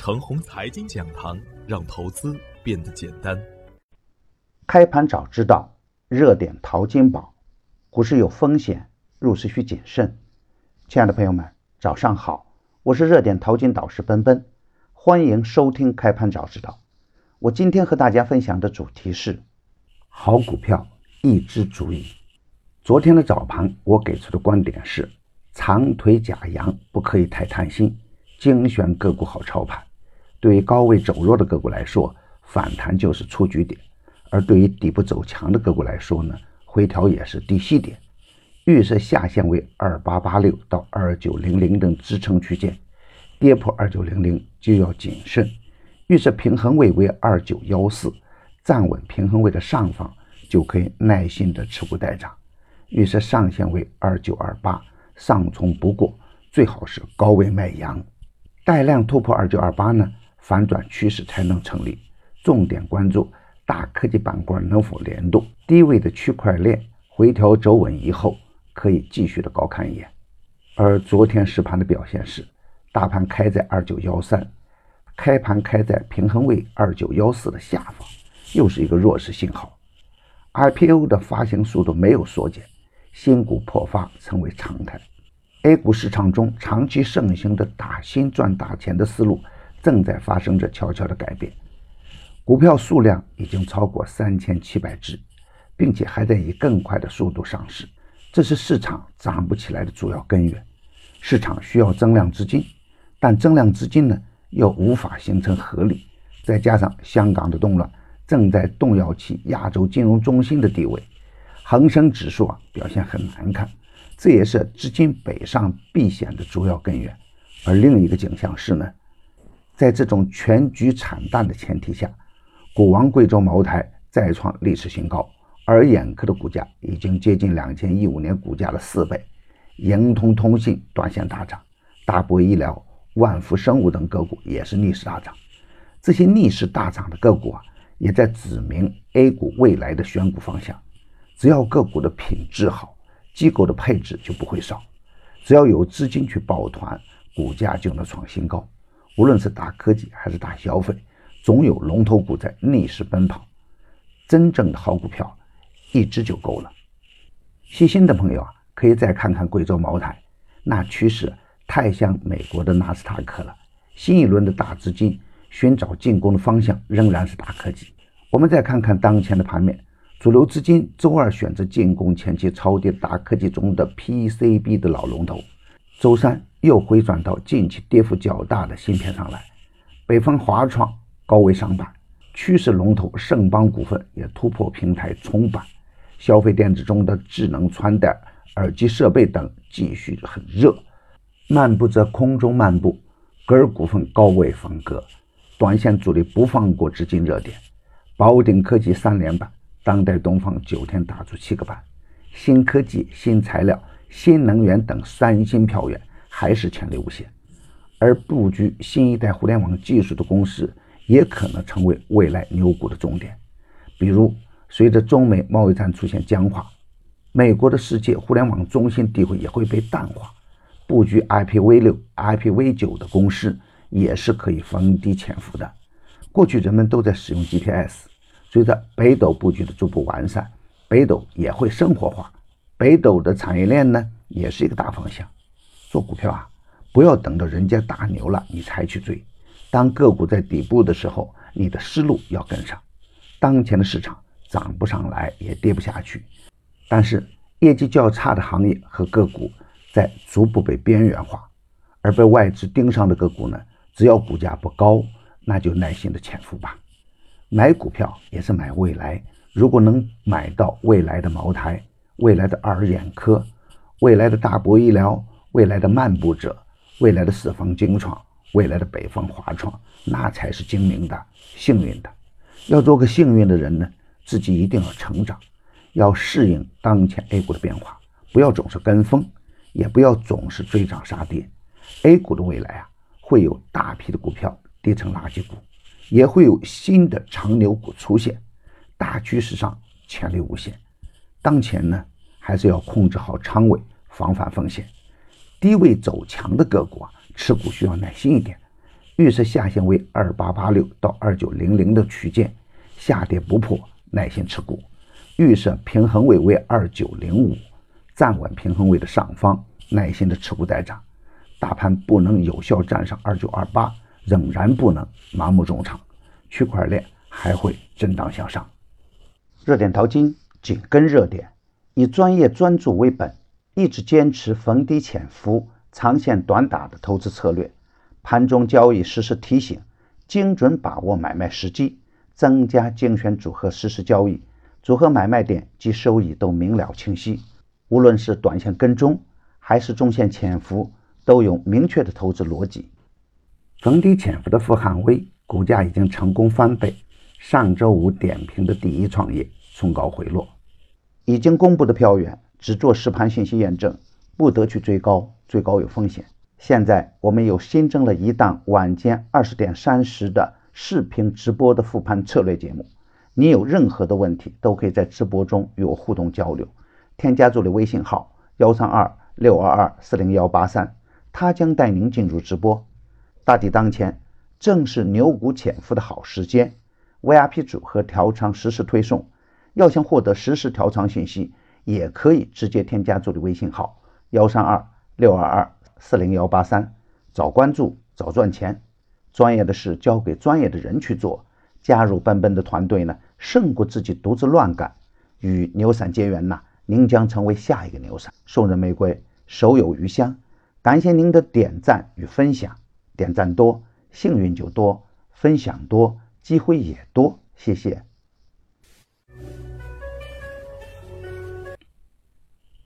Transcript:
程红财经讲堂，让投资变得简单。开盘早知道，热点淘金宝。股市有风险，入市需谨慎。亲爱的朋友们，早上好，我是热点淘金导师奔奔，欢迎收听开盘早知道。我今天和大家分享的主题是：好股票一只足矣。昨天的早盘，我给出的观点是：长腿假阳不可以太贪心。精选个股好操盘，对于高位走弱的个股来说，反弹就是出局点；而对于底部走强的个股来说呢，回调也是低吸点。预设下限为二八八六到二九零零等支撑区间，跌破二九零零就要谨慎。预设平衡位为二九幺四，站稳平衡位的上方就可以耐心的持股待涨。预设上限为二九二八，上冲不过，最好是高位卖阳。带量突破二九二八呢，反转趋势才能成立。重点关注大科技板块能否联动，低位的区块链回调走稳以后，可以继续的高看一眼。而昨天实盘的表现是，大盘开在二九幺三，开盘开在平衡位二九幺四的下方，又是一个弱势信号。IPO 的发行速度没有缩减，新股破发成为常态。A 股市场中长期盛行的打新赚大钱的思路，正在发生着悄悄的改变。股票数量已经超过三千七百只，并且还在以更快的速度上市，这是市场涨不起来的主要根源。市场需要增量资金，但增量资金呢又无法形成合力，再加上香港的动乱正在动摇其亚洲金融中心的地位，恒生指数啊表现很难看。这也是资金北上避险的主要根源，而另一个景象是呢，在这种全局惨淡的前提下，股王贵州茅台再创历史新高，而眼科的股价已经接近两千一五年股价的四倍，盈通通信短线大涨，大博医疗、万福生物等个股也是逆势大涨，这些逆势大涨的个股啊，也在指明 A 股未来的选股方向，只要个股的品质好。机构的配置就不会少，只要有资金去抱团，股价就能创新高。无论是大科技还是大消费，总有龙头股在逆势奔跑。真正的好股票，一只就够了。细心的朋友啊，可以再看看贵州茅台，那趋势太像美国的纳斯达克了。新一轮的大资金寻找进攻的方向仍然是大科技。我们再看看当前的盘面。主流资金周二选择进攻前期超跌大科技中的 PCB 的老龙头，周三又回转到近期跌幅较大的芯片上来。北方华创高位上板，趋势龙头盛邦股份也突破平台冲板。消费电子中的智能穿戴、耳机设备等继续很热。漫步在空中漫步，格尔股份高位分割，短线主力不放过资金热点。宝鼎科技三连板。当代东方九天打出七个板，新科技、新材料、新能源等三新票源还是潜力无限，而布局新一代互联网技术的公司也可能成为未来牛股的重点。比如，随着中美贸易战出现僵化，美国的世界互联网中心地位也会被淡化，布局 IPv 六、IPv 九的公司也是可以逢低潜伏的。过去人们都在使用 GPS。随着北斗布局的逐步完善，北斗也会生活化。北斗的产业链呢，也是一个大方向。做股票啊，不要等到人家大牛了你才去追。当个股在底部的时候，你的思路要跟上。当前的市场涨不上来，也跌不下去，但是业绩较差的行业和个股在逐步被边缘化，而被外资盯上的个股呢，只要股价不高，那就耐心的潜伏吧。买股票也是买未来，如果能买到未来的茅台、未来的二眼科、未来的大博医疗、未来的漫步者、未来的四方精创、未来的北方华创，那才是精明的、幸运的。要做个幸运的人呢，自己一定要成长，要适应当前 A 股的变化，不要总是跟风，也不要总是追涨杀跌。A 股的未来啊，会有大批的股票跌成垃圾股。也会有新的长牛股出现，大趋势上潜力无限。当前呢，还是要控制好仓位，防范风险。低位走强的个股啊，持股需要耐心一点。预设下限为二八八六到二九零零的区间，下跌不破，耐心持股。预设平衡位为二九零五，站稳平衡位的上方，耐心的持股待涨。大盘不能有效站上二九二八，仍然不能盲目重仓，区块链还会震荡向上。热点淘金紧跟热点，以专业专注为本，一直坚持逢低潜伏、长线短打的投资策略。盘中交易实时提醒，精准把握买卖时机，增加精选组合实时交易。组合买卖点及收益都明了清晰，无论是短线跟踪还是中线潜伏，都有明确的投资逻辑。逢低潜伏的富汉威股价已经成功翻倍，上周五点评的第一创业冲高回落，已经公布的票源只做实盘信息验证，不得去追高，追高有风险。现在我们又新增了一档晚间二十点三十的视频直播的复盘策略节目。你有任何的问题，都可以在直播中与我互动交流。添加助理微信号幺三二六二二四零幺八三，他将带您进入直播。大敌当前，正是牛股潜伏的好时间。VIP 组合调仓实时推送，要想获得实时调仓信息，也可以直接添加助理微信号幺三二六二二四零幺八三。早关注早赚钱，专业的事交给专业的人去做。加入奔奔的团队呢，胜过自己独自乱干。与牛散结缘呐，您将成为下一个牛散。送人玫瑰，手有余香。感谢您的点赞与分享，点赞多，幸运就多；分享多，机会也多。谢谢。